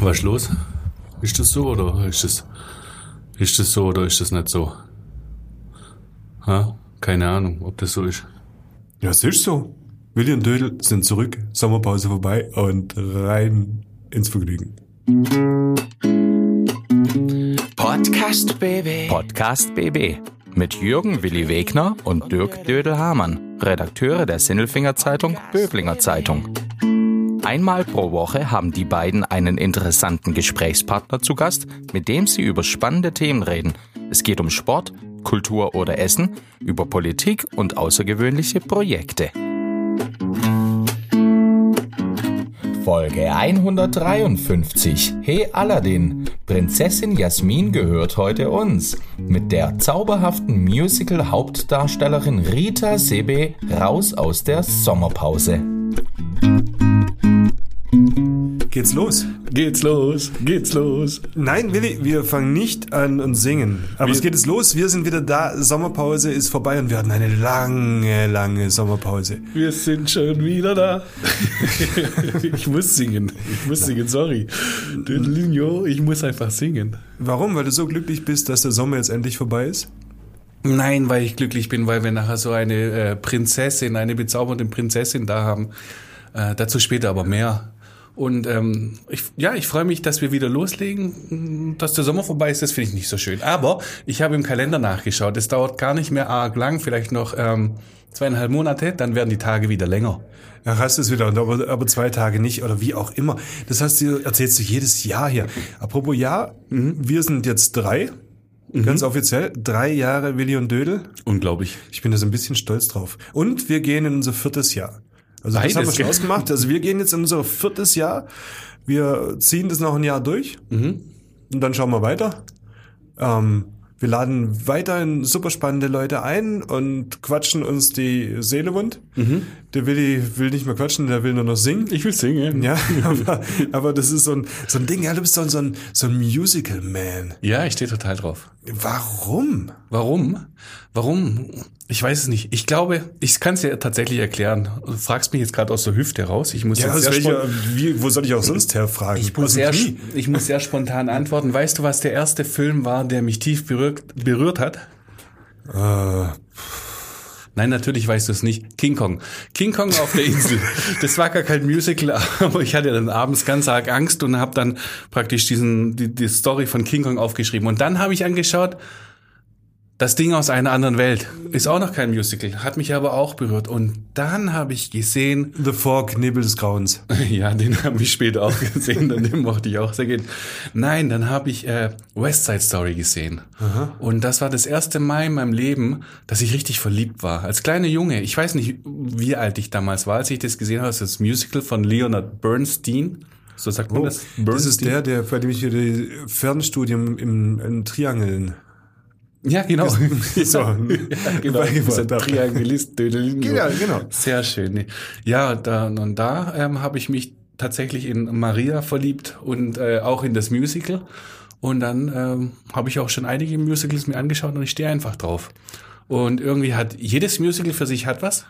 Was ist los? Ist das so oder ist das, ist das so oder ist das nicht so? Ha? Keine Ahnung, ob das so ist. Ja, es ist so. Willi und Dödel sind zurück, Sommerpause vorbei und rein ins Vergnügen. Podcast BB. Podcast BB mit Jürgen Willi Wegner und Dirk Dödel-Hamann, Redakteure der Sinnelfinger Zeitung Böblinger Zeitung. Einmal pro Woche haben die beiden einen interessanten Gesprächspartner zu Gast, mit dem sie über spannende Themen reden. Es geht um Sport, Kultur oder Essen, über Politik und außergewöhnliche Projekte. Folge 153. Hey Aladdin, Prinzessin Jasmin gehört heute uns. Mit der zauberhaften Musical-Hauptdarstellerin Rita Sebe raus aus der Sommerpause. Geht's los? Geht's los, geht's los. Nein, Willi, wir fangen nicht an und singen. Aber Wir- es geht jetzt los. Wir sind wieder da. Sommerpause ist vorbei und wir hatten eine lange, lange Sommerpause. Wir sind schon wieder da. ich muss singen. Ich muss singen, sorry. Dödelinho, ich muss einfach singen. Warum? Weil du so glücklich bist, dass der Sommer jetzt endlich vorbei ist? Nein, weil ich glücklich bin, weil wir nachher so eine äh, Prinzessin, eine bezaubernde Prinzessin da haben. Äh, dazu später aber mehr. Und ähm, ich, ja, ich freue mich, dass wir wieder loslegen. Dass der Sommer vorbei ist, das finde ich nicht so schön. Aber ich habe im Kalender nachgeschaut. Es dauert gar nicht mehr arg lang, vielleicht noch ähm, zweieinhalb Monate, dann werden die Tage wieder länger. Ach, hast du es wieder, aber, aber zwei Tage nicht oder wie auch immer. Das hast du, erzählst du jedes Jahr hier. Apropos Jahr, wir sind jetzt drei, ganz offiziell, drei Jahre Willi und Dödel. Unglaublich. Ich bin da so ein bisschen stolz drauf. Und wir gehen in unser viertes Jahr. Also das Beides, haben wir schon ausgemacht. Also wir gehen jetzt in unser viertes Jahr. Wir ziehen das noch ein Jahr durch. Und dann schauen wir weiter. Ähm, wir laden weiterhin super spannende Leute ein und quatschen uns die Seele wund. Der Willi will nicht mehr quatschen, der will nur noch singen. Ich will singen. Ja, aber, aber das ist so ein, so ein Ding, ja, du bist so ein, so ein, so ein Musical-Man. Ja, ich stehe total drauf. Warum? Warum? Warum? Ich weiß es nicht. Ich glaube, ich kann es dir tatsächlich erklären. Du fragst mich jetzt gerade aus der Hüfte raus. Ich muss Ja, jetzt sehr welcher, spon- wie, wo soll ich auch sonst herfragen? ich muss, dem sehr, ich muss sehr spontan antworten. Weißt du, was der erste Film war, der mich tief berührt, berührt hat? Äh, Nein, natürlich weißt du es nicht. King Kong. King Kong auf der Insel. Das war gar kein Musical, aber ich hatte dann abends ganz arg Angst und habe dann praktisch diesen die, die Story von King Kong aufgeschrieben. Und dann habe ich angeschaut, das Ding aus einer anderen Welt ist auch noch kein Musical, hat mich aber auch berührt. Und dann habe ich gesehen, The Fork, Nebel des Grauens. ja, den habe ich später auch gesehen und den mochte ich auch sehr gerne. Nein, dann habe ich äh, West Side Story gesehen. Und das war das erste Mal in meinem Leben, dass ich richtig verliebt war. Als kleiner Junge. Ich weiß nicht, wie alt ich damals war, als ich das gesehen habe. Das ist das Musical von Leonard Bernstein. So sagt man das? Oh, das ist der, der, bei dem ich hier die Fernstudium im, in Triangeln. Ja, genau. So. ja, genau. Beigebracht Dieser. Dödelingo. Ja, genau. Sehr schön. Ja, da, und da ähm, habe ich mich tatsächlich in Maria verliebt und äh, auch in das Musical. Und dann ähm, habe ich auch schon einige Musicals mir angeschaut und ich stehe einfach drauf. Und irgendwie hat jedes Musical für sich hat was.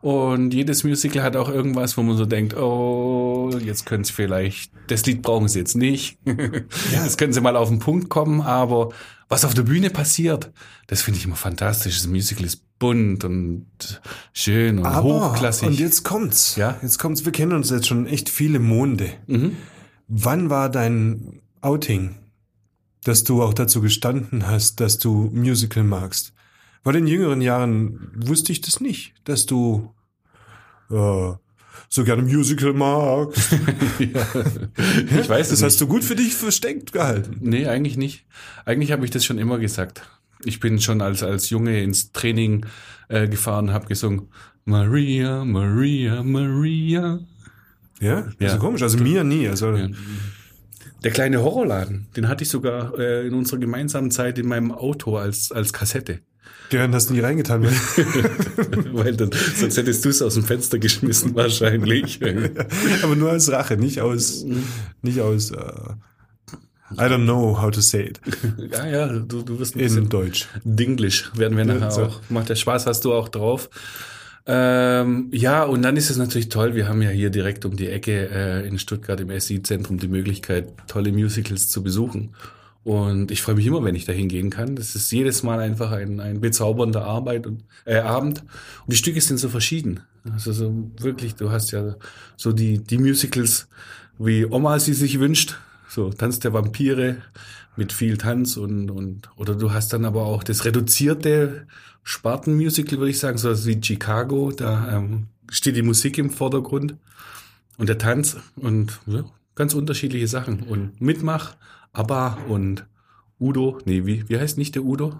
Und jedes Musical hat auch irgendwas, wo man so denkt, oh, jetzt können sie vielleicht, das Lied brauchen sie jetzt nicht. Jetzt können sie mal auf den Punkt kommen, aber was auf der Bühne passiert, das finde ich immer fantastisch. Das Musical ist bunt und schön und hochklassig. und jetzt kommt's. Ja? Jetzt kommt's. Wir kennen uns jetzt schon echt viele Monde. Mhm. Wann war dein Outing, dass du auch dazu gestanden hast, dass du Musical magst? Weil in jüngeren Jahren wusste ich das nicht, dass du äh, so gerne Musical magst. ich weiß Das es hast du gut für dich versteckt gehalten. Nee, eigentlich nicht. Eigentlich habe ich das schon immer gesagt. Ich bin schon als, als Junge ins Training äh, gefahren, habe gesungen, Maria, Maria, Maria. Ja? Das Ja. ist komisch. Also mir nie. Also Der kleine Horrorladen, den hatte ich sogar äh, in unserer gemeinsamen Zeit in meinem Auto als, als Kassette. Den hast du nie reingetan. weil- Weil dann, sonst hättest du es aus dem Fenster geschmissen wahrscheinlich. Aber nur als Rache, nicht aus, nicht aus. Äh, I don't know how to say it ja, ja, du, du wirst ein in Deutsch. Dinglish werden wir nachher so. auch. Macht der Spaß, hast du auch drauf. Ähm, ja, und dann ist es natürlich toll. Wir haben ja hier direkt um die Ecke äh, in Stuttgart im SI-Zentrum die Möglichkeit, tolle Musicals zu besuchen. Und ich freue mich immer, wenn ich da hingehen kann. Das ist jedes Mal einfach ein, ein bezaubernder Arbeit und, äh, Abend. Und die Stücke sind so verschieden. Also so wirklich, du hast ja so die, die Musicals, wie Oma sie sich wünscht. So Tanz der Vampire mit viel Tanz und, und oder du hast dann aber auch das reduzierte Spartenmusical, würde ich sagen, so wie Chicago. Da ähm, steht die Musik im Vordergrund und der Tanz und ja, ganz unterschiedliche Sachen. Und Mitmach, ABBA und Udo, nee, wie, wie heißt nicht der Udo?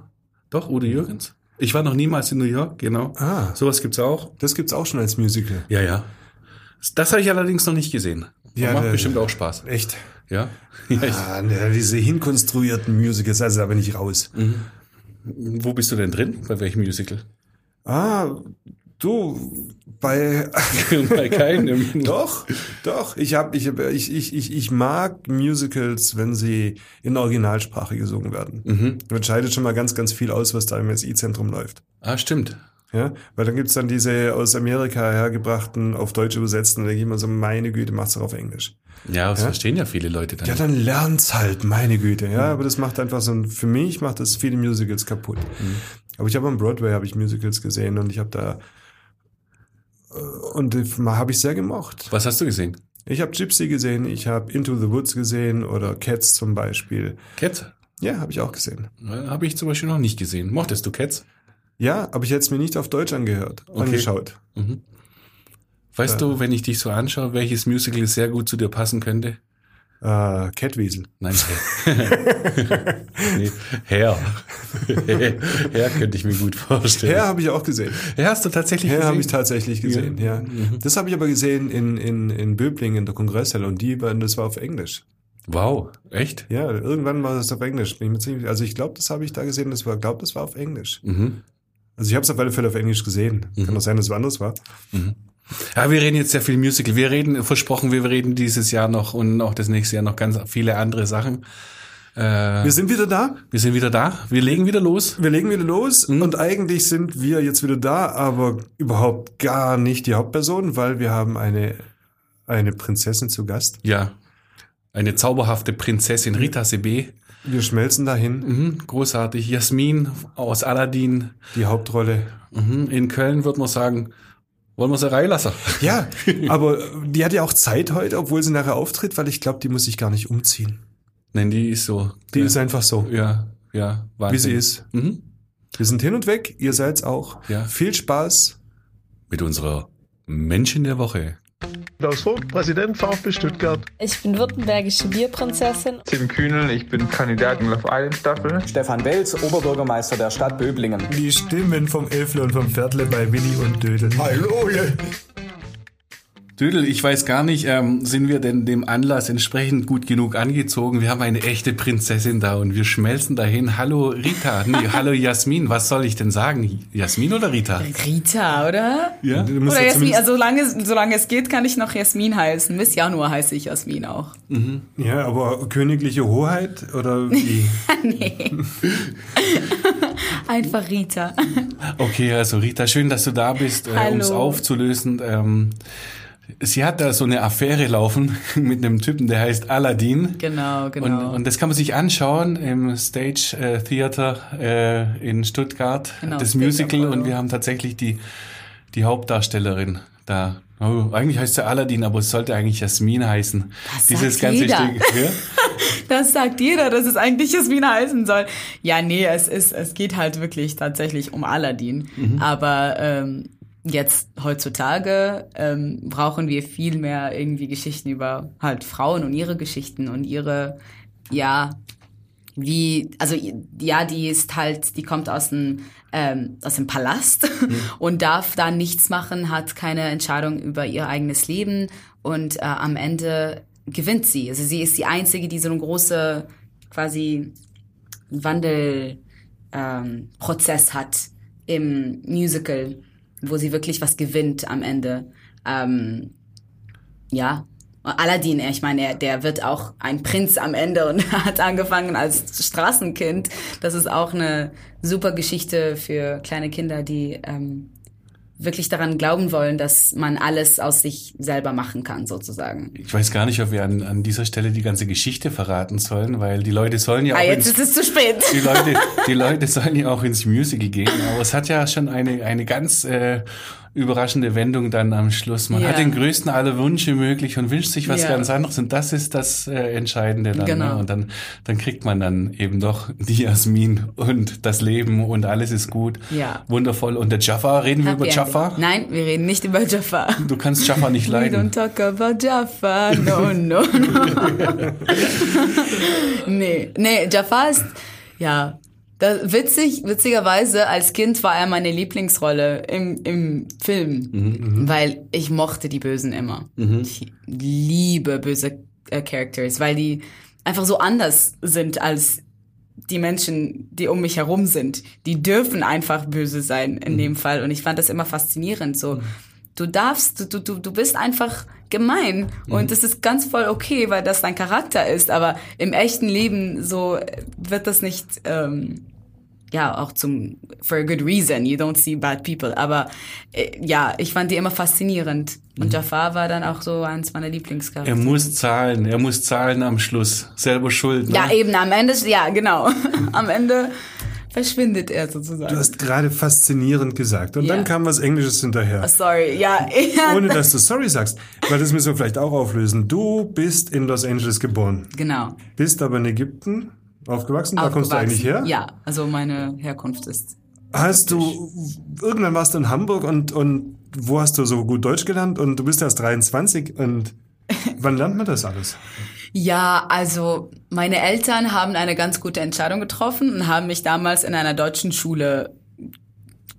Doch, Udo Jürgens. Ich war noch niemals in New York, genau. Ah. Sowas gibt's auch. Das gibt's auch schon als Musical. Ja, ja. Das habe ich allerdings noch nicht gesehen. Ja, Macht der- bestimmt auch Spaß. Echt? Ja. ja ich, Ah, ne, diese hinkonstruierten Musicals, also da bin ich raus. wo bist du denn drin? Bei welchem Musical? Ah, du, bei, Bei keinem. doch, doch, ich hab, ich, hab- ich, ich, ich, ich mag Musicals, wenn sie in Originalsprache gesungen werden. Mhm. Das scheidet schon mal ganz, ganz viel aus, was da im SI-Zentrum läuft. Ah, stimmt. Ja, weil dann gibt's dann diese aus Amerika hergebrachten, auf Deutsch übersetzten, da denke ich immer so, meine Güte, macht's doch auf Englisch. Ja, das Ja? verstehen ja viele Leute dann. Ja, dann lernt's halt, meine Güte. Ja, aber das macht einfach so ein, für mich macht das viele Musicals kaputt. Aber ich habe am Broadway habe ich Musicals gesehen und ich habe da und habe ich sehr gemocht. Was hast du gesehen? Ich habe Gypsy gesehen, ich habe Into the Woods gesehen oder Cats zum Beispiel. Cats? Ja, habe ich auch gesehen. Habe ich zum Beispiel noch nicht gesehen. Mochtest du Cats? Ja, aber ich hätte es mir nicht auf Deutsch angehört, angeschaut. Weißt du, wenn ich dich so anschaue, welches Musical sehr gut zu dir passen könnte? Äh, Catwiesel. Nein, Herr. nee, Herr. Herr könnte ich mir gut vorstellen. Herr habe ich auch gesehen. Herr hast du tatsächlich Herr gesehen? habe ich tatsächlich gesehen, ja. Mhm. Das habe ich aber gesehen in, in, in Böblingen in der Kongresshalle und die waren, das war auf Englisch. Wow, echt? Ja, irgendwann war das auf Englisch. Bin ich mir ziemlich, also ich glaube, das habe ich da gesehen, das war, glaube, das war auf Englisch. Mhm. Also ich habe es auf alle Fälle auf Englisch gesehen. Kann auch sein, dass es woanders war. Ja, wir reden jetzt sehr viel Musical. Wir reden, versprochen, wir reden dieses Jahr noch und auch das nächste Jahr noch ganz viele andere Sachen. Äh, Wir sind wieder da. wir sind wieder da. Wir legen wieder los. Wir legen wieder los Mhm. und eigentlich sind wir jetzt wieder da, aber überhaupt gar nicht die Hauptperson, weil wir haben eine, eine Prinzessin zu Gast. Ja. Eine zauberhafte Prinzessin Rita Sebe. Wir schmelzen dahin, Mhm, großartig. Jasmin aus Aladdin. die Hauptrolle. Mhm, in Köln wird man sagen, wollen wir sie reinlassen? Ja, aber die hat ja auch Zeit heute, obwohl sie nachher auftritt, weil ich glaube, die muss sich gar nicht umziehen. Nein, die ist so. Die ja, ist einfach so, Ja, ja, Wahnsinn. wie sie ist. Mhm. Wir sind hin und weg, ihr seid's auch. Ja. Viel Spaß. Mit unserer Menschen der Woche. Klaus Vogt, Präsident VfB Stuttgart. Ich bin württembergische Bierprinzessin. Tim Kühnel, ich bin Kandidat in Love Island Staffel. Stefan Welz, Oberbürgermeister der Stadt Böblingen. Die Stimmen vom Elfle und vom Pferdle bei Willi und Dödel. Hallo! Dödel, ich weiß gar nicht, ähm, sind wir denn dem Anlass entsprechend gut genug angezogen? Wir haben eine echte Prinzessin da und wir schmelzen dahin. Hallo Rita, nee, hallo Jasmin, was soll ich denn sagen? Jasmin oder Rita? Rita, oder? Ja? Du musst Oder ja Jasmin, also solange, solange es geht, kann ich noch Jasmin heißen. Bis Januar heiße ich Jasmin auch. Ja, aber königliche Hoheit oder wie? nee. Einfach Rita. Okay, also Rita, schön, dass du da bist, äh, um es aufzulösen. Ähm, sie hat da so eine Affäre laufen mit einem Typen, der heißt Aladdin. Genau, Und, genau. und das kann man sich anschauen im Stage äh, Theater äh, in Stuttgart, Genau, das Stage Musical. Apollo. Und wir haben tatsächlich die, die Hauptdarstellerin da. Oh, eigentlich heißt sie Aladdin, aber es sollte eigentlich Jasmin heißen. Das Dieses sagt ganze jeder. Stück. Ja? Das sagt jeder, dass es eigentlich Jasmin heißen soll. Ja, nee, es ist, es geht halt wirklich tatsächlich um Aladdin. Aber ähm, jetzt heutzutage ähm, brauchen wir viel mehr irgendwie Geschichten über halt Frauen und ihre Geschichten und ihre, ja, wie, also ja, die ist halt, die kommt aus dem, ähm, aus dem Palast und darf da nichts machen, hat keine Entscheidung über ihr eigenes Leben und äh, am Ende gewinnt sie. Also sie ist die Einzige, die so eine große quasi Wandelprozess ähm, Prozess hat im Musical, wo sie wirklich was gewinnt am Ende. Ähm, ja. Aladdin, ich meine, er, der wird auch ein Prinz am Ende und hat angefangen als Straßenkind. Das ist auch eine super Geschichte für kleine Kinder, die ähm, wirklich daran glauben wollen, dass man alles aus sich selber machen kann, sozusagen. Ich weiß gar nicht, ob wir an, an dieser Stelle die ganze Geschichte verraten sollen, weil die Leute sollen ja auch Ah, jetzt ins, ist es zu spät. die Leute, die Leute sollen ja auch ins Musical gehen. Aber es hat ja schon eine, eine ganz äh, überraschende Wendung dann am Schluss. Man Ja. hat den größten aller Wünsche möglich und wünscht sich was Ja. ganz anderes. Und das ist das äh, Entscheidende dann. Genau. Ne? Und dann, dann kriegt man dann eben doch die Jasmin und das Leben und alles ist gut. Ja. Wundervoll. Und der Jaffa, reden wir Happy über Jaffa? Ending. Nein, wir reden nicht über Jaffa. Du kannst Jaffa nicht We leiden. don't talk about Jaffa, no, no, no. nee, nee, Jaffa ist, ja, das, witzig, witzigerweise, als Kind war er meine Lieblingsrolle im, im Film, weil ich mochte die Bösen immer. Ich liebe böse äh, Characters, weil die einfach so anders sind als die Menschen, die um mich herum sind. Die dürfen einfach böse sein in dem Fall. Und ich fand das immer faszinierend. So, du darfst, du, du, du bist einfach gemein. Und das ist ganz voll okay, weil das dein Charakter ist. Aber im echten Leben so wird das nicht, ähm, ja, auch zum, for a good reason. You don't see bad people. Aber äh, ja, ich fand die immer faszinierend. Und Jafar war dann auch so eins meiner Er Lieblingscharaktere. muss zahlen, er muss zahlen am Schluss. Selber schuld. Ne? Ja, eben, am Ende, ja, genau. am Ende verschwindet er sozusagen. Du hast gerade faszinierend gesagt. Und Ja. dann kam was Englisches hinterher. Sorry, ja. ja. Ohne dass du sorry sagst. Weil das müssen wir vielleicht auch auflösen. Du bist in Los Angeles geboren. Genau. Bist aber in Ägypten aufgewachsen. Da kommst du eigentlich her. Ja, also meine Herkunft ist. Hast du, irgendwann warst du in Hamburg und, und wo hast du so gut Deutsch gelernt? Und du bist erst 23 und wann lernt man das alles? Ja, also meine Eltern haben eine ganz gute Entscheidung getroffen und haben mich damals in einer deutschen Schule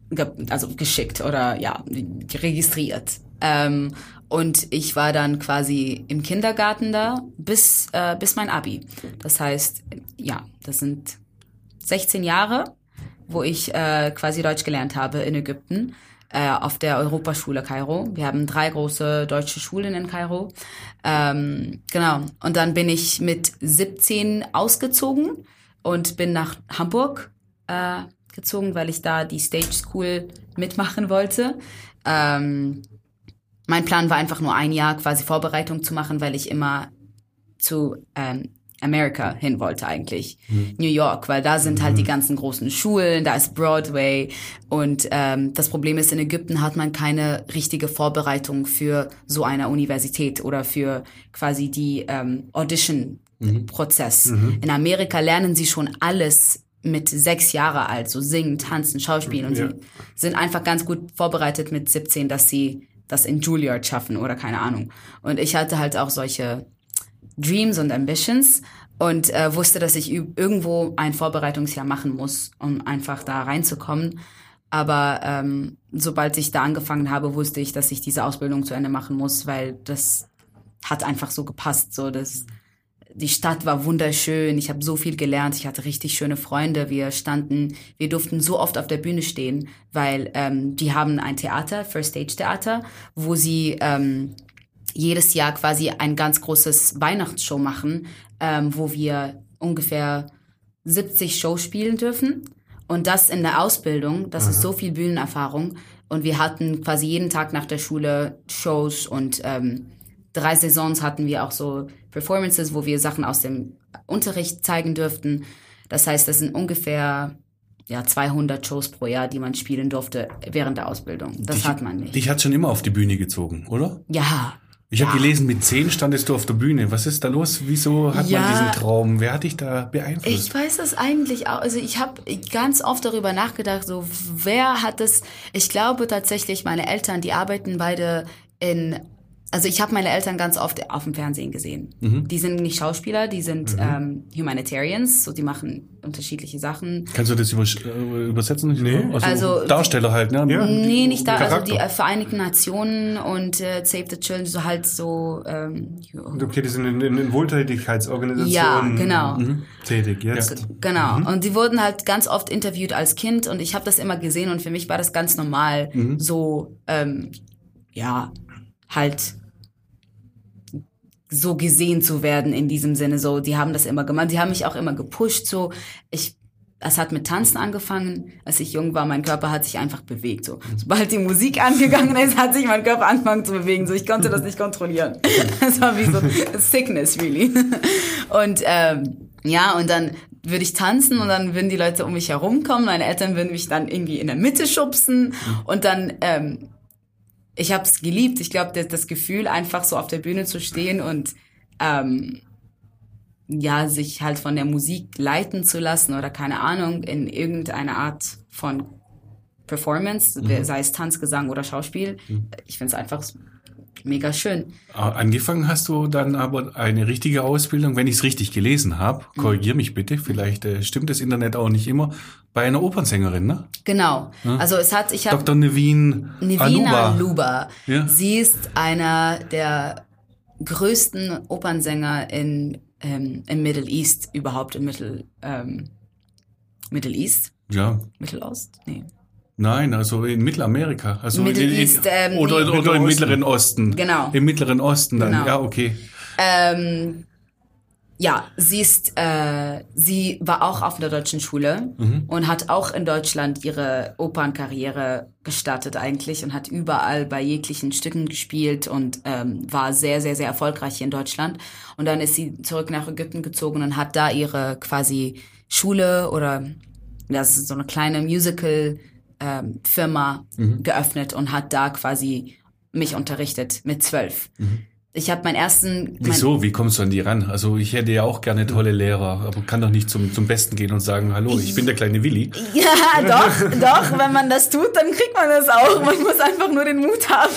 ge also geschickt oder ja, registriert. Ähm, und ich war dann quasi im Kindergarten da bis, äh, bis mein Abi. Das heißt, ja, das sind 16 Jahre, wo ich äh, quasi Deutsch gelernt habe in Ägypten äh, auf der Europaschule Kairo. Wir haben drei große deutsche Schulen in Kairo. Ähm, genau. Und dann bin ich mit 17 ausgezogen und bin nach Hamburg äh, gezogen, weil ich da die Stage School mitmachen wollte. Ähm, mein Plan war einfach nur ein Jahr quasi Vorbereitung zu machen, weil ich immer zu ähm, America hin wollte eigentlich. New York, weil da sind halt die ganzen großen Schulen, da ist Broadway und ähm, das Problem ist, in Ägypten hat man keine richtige Vorbereitung für so eine Universität oder für quasi die ähm, Audition-Prozess. In Amerika lernen sie schon alles mit sechs Jahre alt, so singen, tanzen, schauspielen und Ja. sie sind einfach ganz gut vorbereitet mit 17, dass sie das in Juilliard schaffen oder keine Ahnung. Und ich hatte halt auch solche Dreams und Ambitions und äh, wusste, dass ich irgendwo ein Vorbereitungsjahr machen muss, um einfach da reinzukommen. Aber ähm, sobald ich da angefangen habe, wusste ich, dass ich diese Ausbildung zu Ende machen muss, weil das hat einfach so gepasst. So, das, die Stadt war wunderschön. Ich habe so viel gelernt. Ich hatte richtig schöne Freunde. Wir standen, wir durften so oft auf der Bühne stehen, weil ähm, die haben ein Theater, First Stage Theater, wo sie ähm, jedes Jahr quasi ein ganz großes Weihnachtsshow machen, ähm, wo wir ungefähr 70 Shows spielen dürfen. Und das in der Ausbildung, das ist so viel Bühnenerfahrung. Und wir hatten quasi jeden Tag nach der Schule Shows und ähm, drei Saisons hatten wir auch so Performances, wo wir Sachen aus dem Unterricht zeigen dürften. Das heißt, das sind ungefähr ja, 200 Shows pro Jahr, die man spielen durfte während der Ausbildung. Das hat man nicht. Dich hat schon immer auf die Bühne gezogen, oder? ja, Ich habe gelesen, mit zehn standest du auf der Bühne. Was ist da los? Wieso hat Ja. man diesen Traum? Wer hat dich da beeinflusst? Ich weiß das eigentlich auch. Also ich habe ganz oft darüber nachgedacht, so wer hat das. Ich glaube tatsächlich, meine Eltern, die arbeiten beide in. Also ich habe meine Eltern ganz oft auf dem Fernsehen gesehen. Mhm. Die sind nicht Schauspieler, die sind ähm, Humanitarians, so die machen unterschiedliche Sachen. Kannst du das über, äh, übersetzen? Nee. Also, Also- Darsteller halt, ne? Ja. Nee, nicht da, also die äh, Vereinigten Nationen und äh, Save the Children, so halt so. Ähm, Okay, die sind in, in, in Wohltätigkeitsorganisationen Ja, genau. tätig jetzt. Genau. Und die wurden halt ganz oft interviewt als Kind und ich habe das immer gesehen und für mich war das ganz normal, so ähm, ja halt so gesehen zu werden in diesem Sinne. So, die haben das immer gemacht. Die haben mich auch immer gepusht. So, ich es hat mit Tanzen angefangen, als ich jung war. Mein Körper hat sich einfach bewegt. So, sobald die Musik angegangen ist, hat sich mein Körper angefangen zu bewegen. So, ich konnte das nicht kontrollieren. Das war wie so Sickness, really. Und ähm, ja, und dann würde ich tanzen und dann würden die Leute um mich herumkommen. Meine Eltern würden mich dann irgendwie in der Mitte schubsen und dann ähm, ich habe es geliebt. Ich glaube, das, Gefühl, einfach so auf der Bühne zu stehen und ähm, ja, sich halt von der Musik leiten zu lassen oder keine Ahnung, in irgendeine Art von Performance, Mhm. sei es Tanz, Gesang oder Schauspiel. Ich finde es einfach mega schön. Ah, Angefangen hast du dann aber eine richtige Ausbildung, wenn ich es richtig gelesen habe. Mhm. Korrigier mich bitte, vielleicht äh, stimmt das Internet auch nicht immer. Bei einer Opernsängerin, ne? Genau. Also es hat, ich habe Dr. Nevin Nivina Aluba. Luba. Ja. Sie ist einer der größten Opernsänger in, ähm, im Middle East, überhaupt im Mittel, ähm, Middle East? Ja, Mittelost? Nee. Nein, also in Mittelamerika. Also Middle in, in, East, ähm, oder, nee. oder im Mittleren Osten. Genau. Im Mittleren Osten dann, Genau. ja, okay. Ähm, ja, sie ist, äh, sie war auch auf einer deutschen Schule und hat auch in Deutschland ihre Opernkarriere gestartet eigentlich und hat überall bei jeglichen Stücken gespielt und ähm, war sehr, sehr, sehr erfolgreich hier in Deutschland. Und dann ist sie zurück nach Ägypten gezogen und hat da ihre quasi Schule oder das ist so eine kleine Musical ähm, Firma geöffnet und hat da quasi mich unterrichtet mit zwölf. Ich habe meinen ersten Wieso? Wie kommst du an die ran? Also ich hätte ja auch gerne tolle Lehrer, aber kann doch nicht zum, zum Besten gehen und sagen, hallo, ich bin der kleine Willi. Ja, doch, doch, wenn man das tut, dann kriegt man das auch. Man muss einfach nur den Mut haben.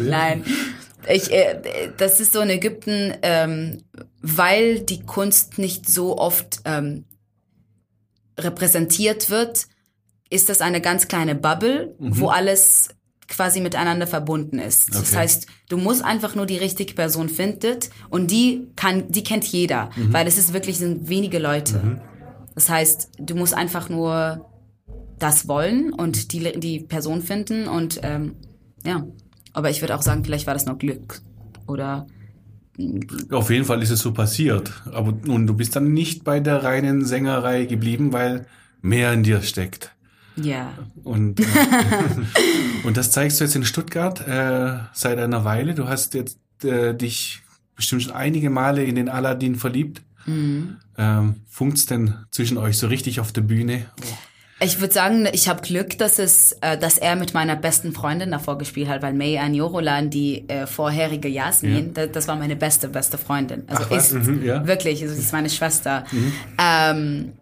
Nein. Ich, äh, das ist so in Ägypten, ähm, weil die Kunst nicht so oft ähm, repräsentiert wird, ist das eine ganz kleine Bubble, wo alles quasi miteinander verbunden ist. Das Okay. heißt, du musst einfach nur die richtige Person finden und die kann, die kennt jeder, weil es ist wirklich sind wenige Leute. Das heißt, du musst einfach nur das wollen und die, die Person finden und ähm, ja. Aber ich würde auch sagen, vielleicht war das noch Glück. Oder Auf jeden Fall ist es so passiert. Aber nun, du bist dann nicht bei der reinen Sängerei geblieben, weil mehr in dir steckt. Ja. Und, äh, und das zeigst du jetzt in Stuttgart äh, seit einer Weile. Du hast jetzt äh, dich bestimmt schon einige Male in den Aladdin verliebt. Mhm. Ähm, funkt's denn zwischen euch so richtig auf der Bühne? Ich würde sagen, ich habe Glück, dass es, äh, dass er mit meiner besten Freundin davor gespielt hat, weil May Anjorolan, die äh, vorherige Jasmin, da, das war meine beste, beste Freundin. Also Ach was? ist Mhm, ja. wirklich, also das ist meine Schwester. Ähm,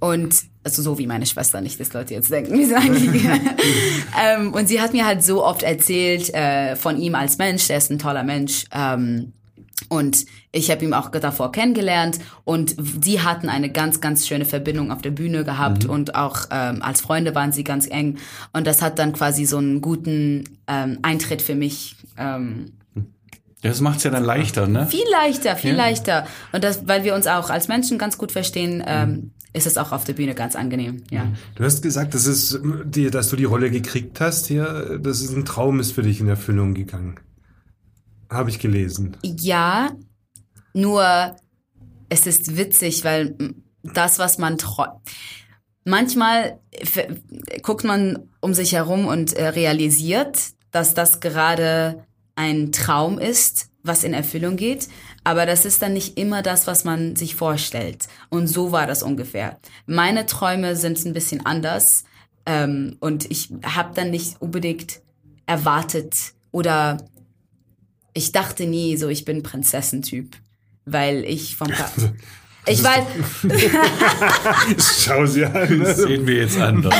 und also so wie meine Schwester, nicht, dass Leute jetzt denken, wie sie eigentlich. ähm, und sie hat mir halt so oft erzählt äh, von ihm als Mensch, der ist ein toller Mensch. Ähm, und ich habe ihn auch davor kennengelernt und sie hatten eine ganz, ganz schöne Verbindung auf der Bühne gehabt und auch ähm, als Freunde waren sie ganz eng. Und das hat dann quasi so einen guten ähm, Eintritt für mich. Ähm, das macht's ja dann leichter, ne? viel leichter, viel Ja. leichter. Und das, weil wir uns auch als Menschen ganz gut verstehen, ähm, ist es auch auf der Bühne ganz angenehm. Ja. Du hast gesagt, das ist, die, dass du die Rolle gekriegt hast hier, das ist ein Traum ist für dich in Erfüllung gegangen. Habe ich gelesen. Ja, nur es ist witzig, weil das, was man träumt. Manchmal guckt man um sich herum und äh, realisiert, dass das gerade ein Traum ist, was in Erfüllung geht. Aber das ist dann nicht immer das, was man sich vorstellt. Und so war das ungefähr. Meine Träume sind ein bisschen anders. Ähm, und ich habe dann nicht unbedingt erwartet oder ich dachte nie so, ich bin Prinzessentyp, weil ich vom Ka ich weiß, Schau sie an. Das sehen wir jetzt anders.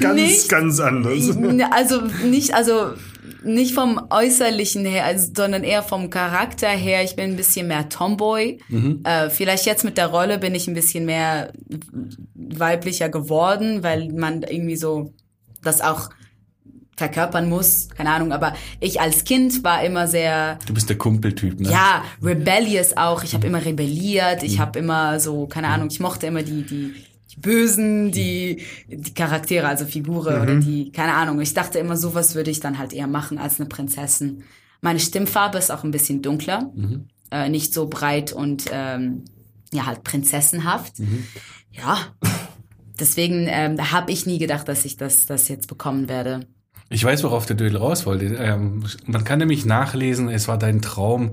ganz, Nicht- ganz anders. also nicht, also nicht vom Äußerlichen her, also, sondern eher vom Charakter her. Ich bin ein bisschen mehr Tomboy. Äh, vielleicht jetzt mit der Rolle bin ich ein bisschen mehr weiblicher geworden, weil man irgendwie so das auch verkörpern muss. Keine Ahnung, aber ich als Kind war immer sehr Du bist der Kumpeltyp, ne? ja, rebellious auch. Ich habe immer rebelliert. Ich habe immer so, keine Ahnung, ich mochte immer die, die Bösen, die, die Charaktere, also Figuren oder die, keine Ahnung. Ich dachte immer, sowas würde ich dann halt eher machen als eine Prinzessin. Meine Stimmfarbe ist auch ein bisschen dunkler. Äh, nicht so breit und ähm, ja, halt prinzessenhaft. Ja, deswegen ähm, habe ich nie gedacht, dass ich das, das jetzt bekommen werde. Ich weiß, worauf der Dödel raus wollte. Ähm, man kann nämlich nachlesen, es war dein Traum,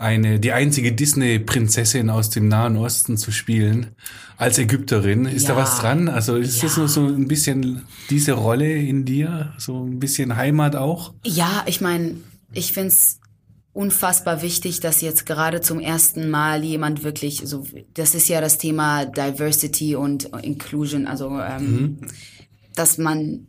eine, die einzige Disney-Prinzessin aus dem Nahen Osten zu spielen, als Ägypterin. Ist Ja. da was dran? Also ist Ja. das nur so ein bisschen diese Rolle in dir? So ein bisschen Heimat auch? Ja, ich meine, ich find's unfassbar wichtig, dass jetzt gerade zum ersten Mal jemand wirklich so, das ist ja das Thema Diversity und Inclusion, also ähm, dass man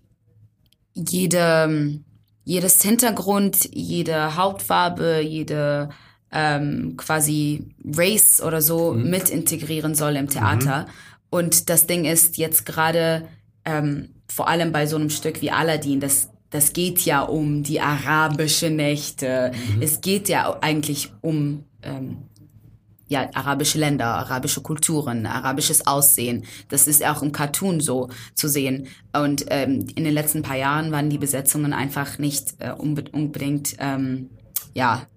jede, jedes Hintergrund, jede Hautfarbe, jede ähm, quasi Race oder so mit integrieren soll im Theater. Und das Ding ist jetzt gerade ähm, vor allem bei so einem Stück wie Aladdin, das das geht ja um die arabische Nächte. Es geht ja eigentlich um ähm, ja, arabische Länder, arabische Kulturen, arabisches Aussehen. Das ist auch im Cartoon so zu sehen. Und ähm, in den letzten paar Jahren waren die Besetzungen einfach nicht äh, unbe unbedingt, ähm, ja,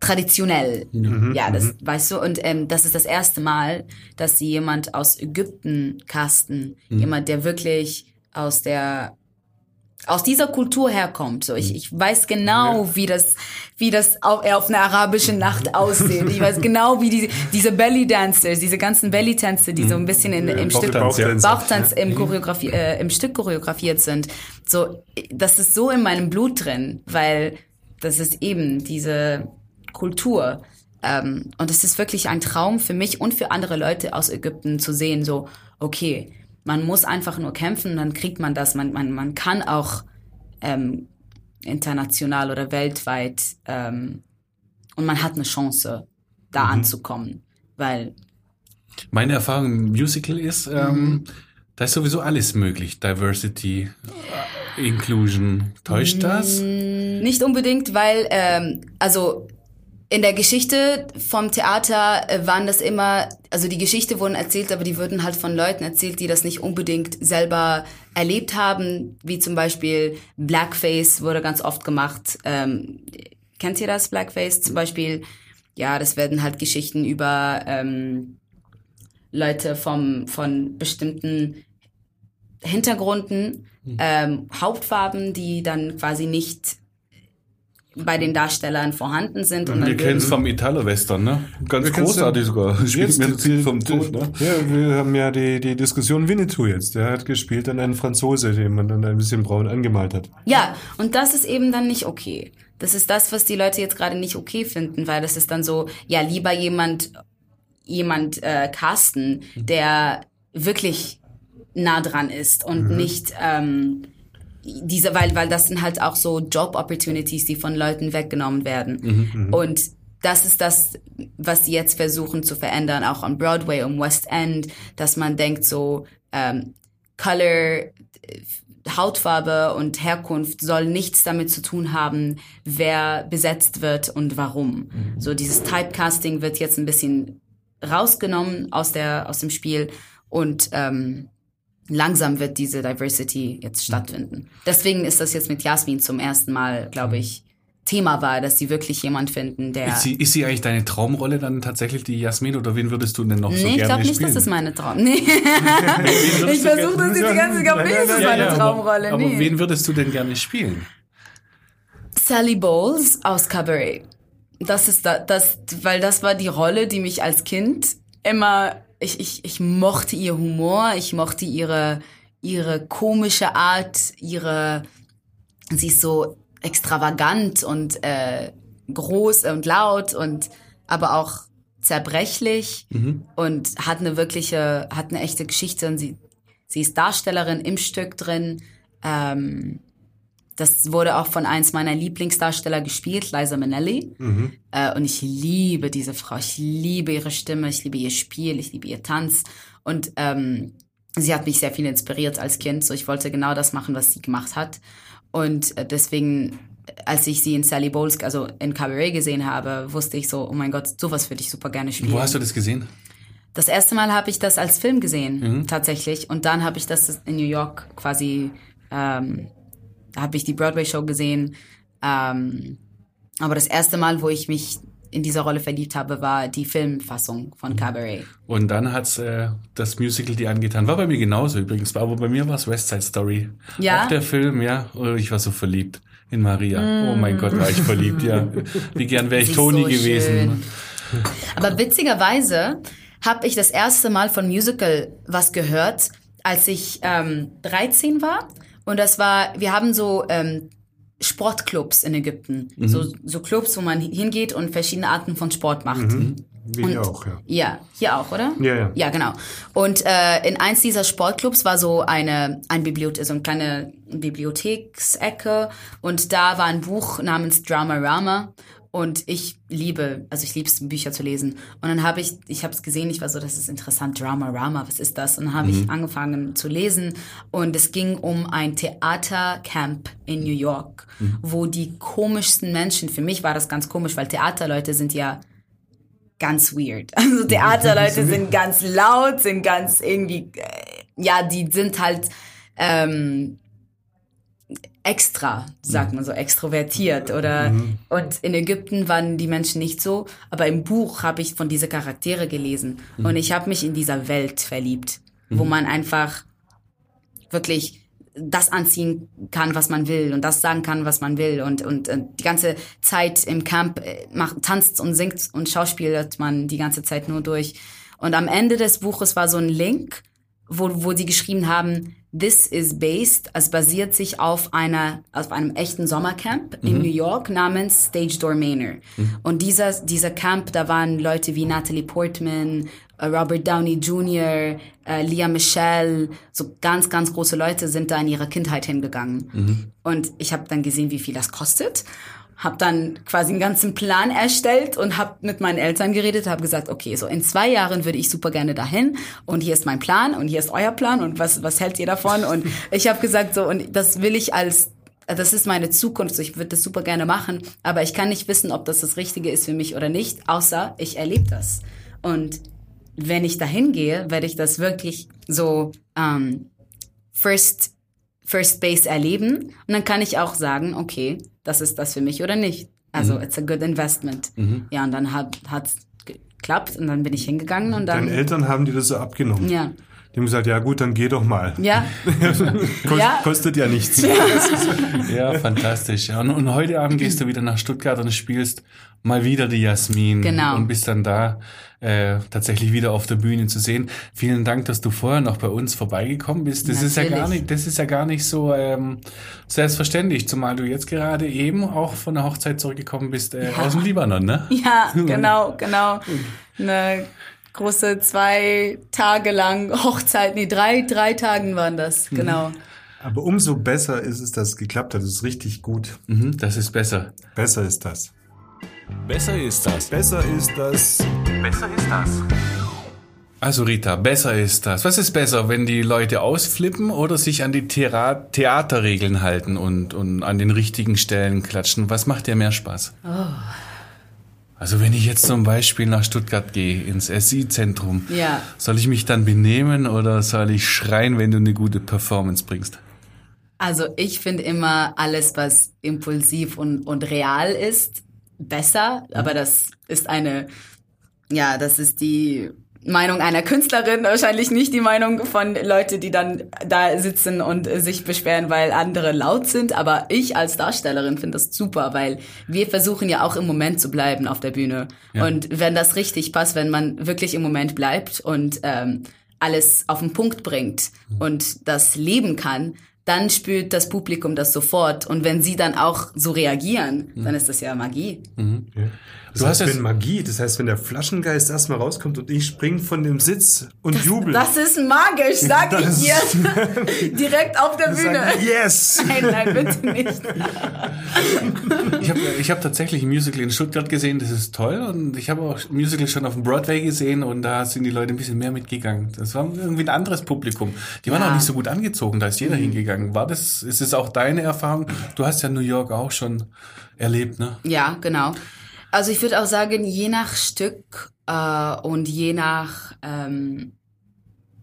traditionell. ja, das weißt du. Und ähm, das ist das erste Mal, dass sie jemand aus Ägypten casten. Jemand, der wirklich aus der aus dieser Kultur herkommt. So, ich, ich weiß genau, wie das, wie das auf, auf einer arabischen Nacht aussieht. Ich weiß genau, wie die, diese Belly Dancers, diese ganzen Belly Tänze, die so ein bisschen in, im Stück Bauchtanz, ja. Bauchtanz im, Choreografie, äh, im Stück choreografiert sind. So, das ist so in meinem Blut drin, weil das ist eben diese Kultur. Ähm, und es ist wirklich ein Traum für mich und für andere Leute aus Ägypten zu sehen, so, okay, man muss einfach nur kämpfen, dann kriegt man das. Man, man, man kann auch ähm, international oder weltweit ähm, und man hat eine Chance, da anzukommen. Weil Meine Erfahrung im Musical ist, ähm, da ist sowieso alles möglich. Diversity, äh, Inclusion. Täuscht das? Nicht unbedingt, weil, ähm, also in der Geschichte vom Theater äh, waren das immer, also die Geschichte wurden erzählt, aber die wurden halt von Leuten erzählt, die das nicht unbedingt selber erlebt haben, wie zum Beispiel Blackface wurde ganz oft gemacht. Ähm, kennt ihr das, Blackface? Zum Beispiel, ja, das werden halt Geschichten über ähm, Leute vom, von bestimmten Hintergründen, ähm, Hauptfarben, die dann quasi nicht bei den Darstellern vorhanden sind. Und Wir kennen es vom Italo-Western, ne? Ganz Wir großartig sogar. Spielt Jetzt, mir Lied vom Tod, ne? Ja, wir haben ja die, die Diskussion Winnetou jetzt. Der hat gespielt dann einen Franzose, den man dann ein bisschen braun angemalt hat. Ja, und das ist eben dann nicht okay. Das ist das, was die Leute jetzt gerade nicht okay finden, weil das ist dann so, ja, lieber jemand, jemand äh, casten, der wirklich nah dran ist und nicht ähm, diese, weil, weil das sind halt auch so Job Opportunities, die von Leuten weggenommen werden. Und das ist das, was sie jetzt versuchen zu verändern, auch am Broadway, am West End, dass man denkt so, ähm, Color, Hautfarbe und Herkunft soll nichts damit zu tun haben, wer besetzt wird und warum. So dieses Typecasting wird jetzt ein bisschen rausgenommen aus der aus dem Spiel und ähm, langsam wird diese Diversity jetzt stattfinden. Deswegen ist das jetzt mit Jasmin zum ersten Mal, glaube ich, Thema war, dass sie wirklich jemand finden, der Ist sie, ist sie eigentlich deine Traumrolle dann tatsächlich die Jasmin oder wen würdest du denn noch so Nee, ich gerne glaube nicht, spielen? dass es meine Traum. Nee. ich versuche gerne- das jetzt die ganze Zeit, ich glaube nicht, dass es meine aber- Traumrolle. Aber nee. wen würdest du denn gerne spielen? Sally Bowles aus Cabaret. Das ist da, das, weil das war die Rolle, die mich als Kind immer, ich, ich, ich mochte ihr Humor, ich mochte ihre, ihre komische Art, ihre, sie ist so extravagant und äh, groß und laut und aber auch zerbrechlich und hat eine wirkliche, hat eine echte Geschichte und sie, sie ist Darstellerin im Stück drin. Ähm, das wurde auch von eins meiner Lieblingsdarsteller gespielt, Liza Minnelli. Äh, und ich liebe diese Frau. Ich liebe ihre Stimme, ich liebe ihr Spiel, ich liebe ihr Tanz. Und ähm, sie hat mich sehr viel inspiriert als Kind. So, ich wollte genau das machen, was sie gemacht hat. Und äh, deswegen, als ich sie in Sally Bowles, also in Cabaret gesehen habe, wusste ich so, oh mein Gott, sowas würde ich super gerne spielen. Wo hast du das gesehen? Das erste Mal habe ich das als Film gesehen, tatsächlich. Und dann habe ich das in New York quasi, ähm, da habe ich die Broadway-Show gesehen. Ähm, aber das erste Mal, wo ich mich in dieser Rolle verliebt habe, war die Filmfassung von Cabaret. Und dann hat's äh, das Musical die angetan. War bei mir genauso übrigens, aber bei mir war es West Side Story. Ja? Auch der Film, ja. Oh, ich war so verliebt in Maria. Oh mein Gott, war ich verliebt, ja. Wie gern wäre ich Toni so gewesen. schön. Aber witzigerweise habe ich das erste Mal von Musical was gehört, als ich ähm, 13 war. Und das war, wir haben so ähm, Sportclubs in Ägypten. So, so Clubs, wo man hingeht und verschiedene Arten von Sport macht. Wie Und- hier auch, ja. Ja, hier auch, oder? Ja, ja. Ja, genau. Und äh, in eins dieser Sportclubs war so eine ein Bibliothek, so eine kleine Bibliotheksecke und da war ein Buch namens Drama Rama und ich liebe, also ich liebe es, Bücher zu lesen. Und dann habe ich, ich habe es gesehen, ich war so, das ist interessant, Drama Rama, was ist das? Und dann habe ich angefangen zu lesen und es ging um ein Theatercamp in New York, wo die komischsten Menschen, für mich war das ganz komisch, weil Theaterleute sind ja ganz weird. Also Theaterleute sind ganz laut, sind ganz irgendwie, äh, ja, die sind halt ähm, extra, sagt man so, extrovertiert oder und in Ägypten waren die Menschen nicht so, aber im Buch habe ich von diese Charaktere gelesen und ich habe mich in dieser Welt verliebt, wo man einfach wirklich das anziehen kann, was man will und das sagen kann, was man will und und äh, die ganze Zeit im Camp äh, macht, tanzt und singt und schauspielt man die ganze Zeit nur durch. Und am Ende des Buches war so ein Link, wo wo die geschrieben haben, this is based, es basiert sich auf einer auf einem echten Sommercamp in New York namens Stage Door Manor und dieser dieser Camp, da waren Leute wie Natalie Portman, äh, Robert Downey Jr., äh, Leah Michelle, so ganz, ganz große Leute sind da in ihrer Kindheit hingegangen. Und ich habe dann gesehen, wie viel das kostet. Habe dann quasi einen ganzen Plan erstellt und habe mit meinen Eltern geredet, habe gesagt, okay, so in zwei Jahren würde ich super gerne dahin und hier ist mein Plan und hier ist euer Plan und was, was hält ihr davon? Und ich habe gesagt, so, und das will ich als das ist meine Zukunft, so ich würde das super gerne machen, aber ich kann nicht wissen, ob das das Richtige ist für mich oder nicht, außer ich erlebe das. Und wenn ich dahin gehe, werde ich das wirklich so ähm, First, First Base erleben. Und dann kann ich auch sagen, okay, das ist das für mich oder nicht. Also, it's a good investment. Ja, und dann hat hat's geklappt und dann bin ich hingegangen und dann. Deine Eltern haben dir das so abgenommen. Ja. Die haben gesagt, ja gut, dann geh doch mal. Ja, Kost, Ja. Kostet ja nichts. Ja, fantastisch. Ja, und, und heute Abend gehst du wieder nach Stuttgart und spielst mal wieder die Jasmin. Genau. Und bist dann da äh, tatsächlich wieder auf der Bühne zu sehen. Vielen Dank, dass du vorher noch bei uns vorbeigekommen bist. Das ist ja gar Natürlich. nicht, das ist ja gar nicht so ähm, selbstverständlich, zumal du jetzt gerade eben auch von der Hochzeit zurückgekommen bist äh, aus dem Libanon, ne? ja, genau, genau. Eine große zwei Tage lang Hochzeit, nee, drei, drei Tagen waren das, genau. Aber umso besser ist es, dass es geklappt hat. Das ist richtig gut. Mhm, das ist besser. Besser ist das. Besser ist das. Besser ist das. Besser ist das. Also Rita, besser ist das. Was ist besser, wenn die Leute ausflippen oder sich an die Thera Theaterregeln halten und, und an den richtigen Stellen klatschen? Was macht dir mehr Spaß? Also wenn ich jetzt zum Beispiel nach Stuttgart gehe, ins SI-Zentrum, Ja. soll ich mich dann benehmen oder soll ich schreien, wenn du eine gute Performance bringst? Also ich finde immer alles, was impulsiv und, und real ist, besser. Aber das ist eine, ja, das ist die Meinung einer Künstlerin, wahrscheinlich nicht die Meinung von Leute, die dann da sitzen und sich beschweren, weil andere laut sind. Aber ich als Darstellerin finde das super, weil wir versuchen ja auch im Moment zu bleiben auf der Bühne. Und wenn das richtig passt, wenn man wirklich im Moment bleibt und ähm, alles auf den Punkt bringt und das leben kann, dann spürt das Publikum das sofort. Und wenn sie dann auch so reagieren, dann ist das ja Magie. Das Du hast heißt, jetzt- wenn Magie, das heißt, wenn der Flaschengeist erstmal rauskommt und ich spring von dem Sitz und jubel. Das ist magisch, sag ich Das- dir. Direkt auf der Bühne. Sag, yes! Nein, nein, bitte nicht. Ich habe ich hab tatsächlich ein Musical in Stuttgart gesehen, das ist toll. Und ich habe auch ein Musical schon auf dem Broadway gesehen und da sind die Leute ein bisschen mehr mitgegangen. Das war irgendwie ein anderes Publikum. Die waren Ja. auch nicht so gut angezogen, da ist jeder hingegangen. War das, ist es auch deine Erfahrung? Du hast ja New York auch schon erlebt, ne? Ja, genau. Also ich würde auch sagen, je nach Stück äh, und je nach ähm,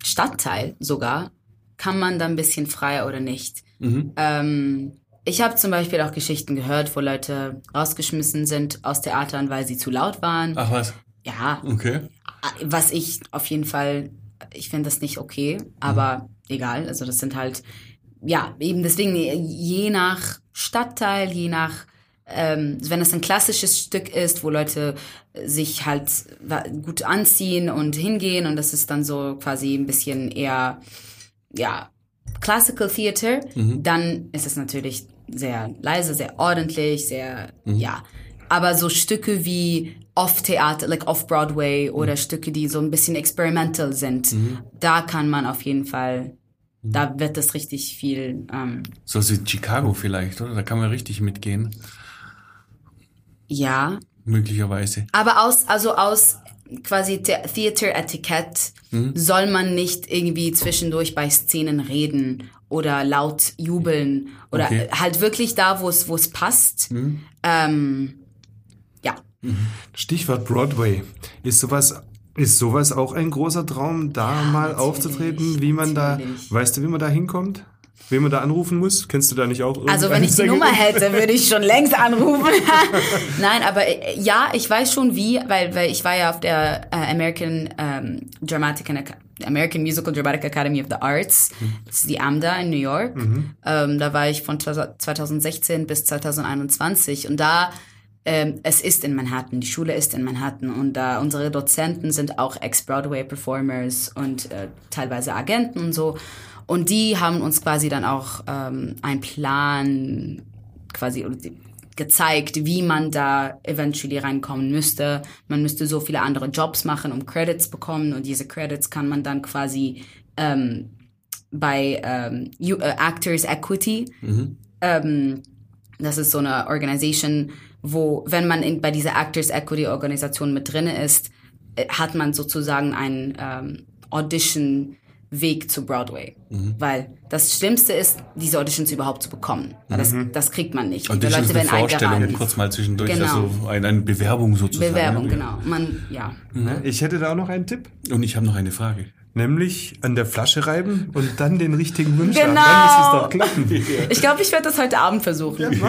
Stadtteil sogar, kann man da ein bisschen freier oder nicht. Ähm, ich habe zum Beispiel auch Geschichten gehört, wo Leute rausgeschmissen sind aus Theatern, weil sie zu laut waren. Ach was. Ja, Okay. was ich auf jeden Fall, ich finde das nicht okay, aber egal. Also das sind halt, ja, eben deswegen, je nach Stadtteil, je nach, ähm, wenn es ein klassisches Stück ist, wo Leute sich halt gut anziehen und hingehen und das ist dann so quasi ein bisschen eher, ja, Classical Theater, dann ist es natürlich sehr leise, sehr ordentlich, sehr, ja. Aber so Stücke wie Off-Theater, like Off-Broadway oder Stücke, die so ein bisschen experimental sind, da kann man auf jeden Fall, da wird das richtig viel, ähm, So wie Chicago vielleicht, oder? Da kann man richtig mitgehen. ja. Möglicherweise. Aber aus, also aus quasi The Theater-Etikett soll man nicht irgendwie zwischendurch bei Szenen reden oder laut jubeln oder Okay. halt wirklich da, wo es, wo es passt. Ähm, ja. Stichwort Broadway. Ist sowas, ist sowas auch ein großer Traum, da mal natürlich, aufzutreten? Wie man da, weißt du, wie man da hinkommt? Wen man da anrufen muss? Kennst du da nicht auch Also wenn ich die? Nummer hätte, würde ich schon längst anrufen. Nein, aber äh, ja, ich weiß schon wie, weil, weil ich war ja auf der äh, American ähm, Dramatic and American Musical Dramatic Academy of the Arts, das ist die AMDA in New York. Ähm, da war ich von 2016 bis 2021 und da ähm, es ist in Manhattan, die Schule ist in Manhattan und da unsere Dozenten sind auch Ex-Broadway-Performers und äh, teilweise Agenten und so. Und die haben uns quasi dann auch ähm, einen Plan quasi gezeigt, wie man da eventually reinkommen müsste. Man müsste so viele andere Jobs machen, um Credits bekommen und diese Credits kann man dann quasi ähm, bei ähm, äh, Actors Equity ähm, das ist so eine Organisation, wo, wenn man in, bei dieser Actors Equity Organisation mit drinne ist, äh, hat man sozusagen einen ähm, Audition-Weg zu Broadway. Weil das Schlimmste ist, diese Auditions überhaupt zu bekommen. Weil das, das kriegt man nicht. Und Die das ist Leute eine Vorstellung, kurz mal zwischendurch, Genau. also eine, eine Bewerbung sozusagen. Bewerbung, genau. Man, ja. Ich hätte da auch noch einen Tipp. Und ich habe noch eine Frage. Nämlich an der Flasche reiben und dann den richtigen Wunsch haben. Genau. Dann muss es doch klappen. Ich glaube, ich werde das heute Abend versuchen.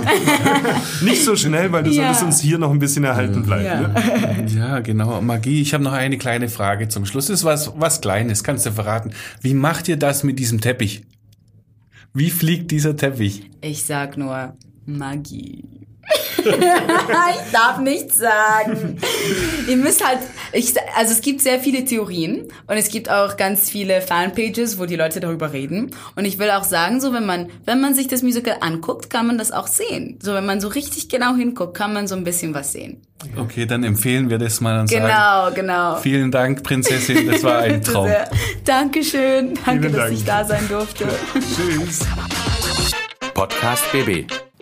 Nicht so schnell, weil du Ja. solltest uns hier noch ein bisschen erhalten bleiben. Ja. Ne? Ja, genau. Magie, ich habe noch eine kleine Frage zum Schluss. Das ist was, was Kleines, kannst du verraten. Wie macht ihr das mit diesem Teppich? Wie fliegt dieser Teppich? Ich sag nur Magie. ich darf nichts sagen. Ihr müsst halt, ich, also es gibt sehr viele Theorien und es gibt auch ganz viele Fanpages, wo die Leute darüber reden. Und ich will auch sagen, so wenn man, wenn man sich das Musical anguckt, kann man das auch sehen. So wenn man so richtig genau hinguckt, kann man so ein bisschen was sehen. Okay, dann empfehlen wir das mal und sagen, Genau, genau. vielen Dank, Prinzessin, das war ein Traum. Dankeschön. Danke, Vielen dass Dank. ich da sein durfte. Tschüss. Podcast BB.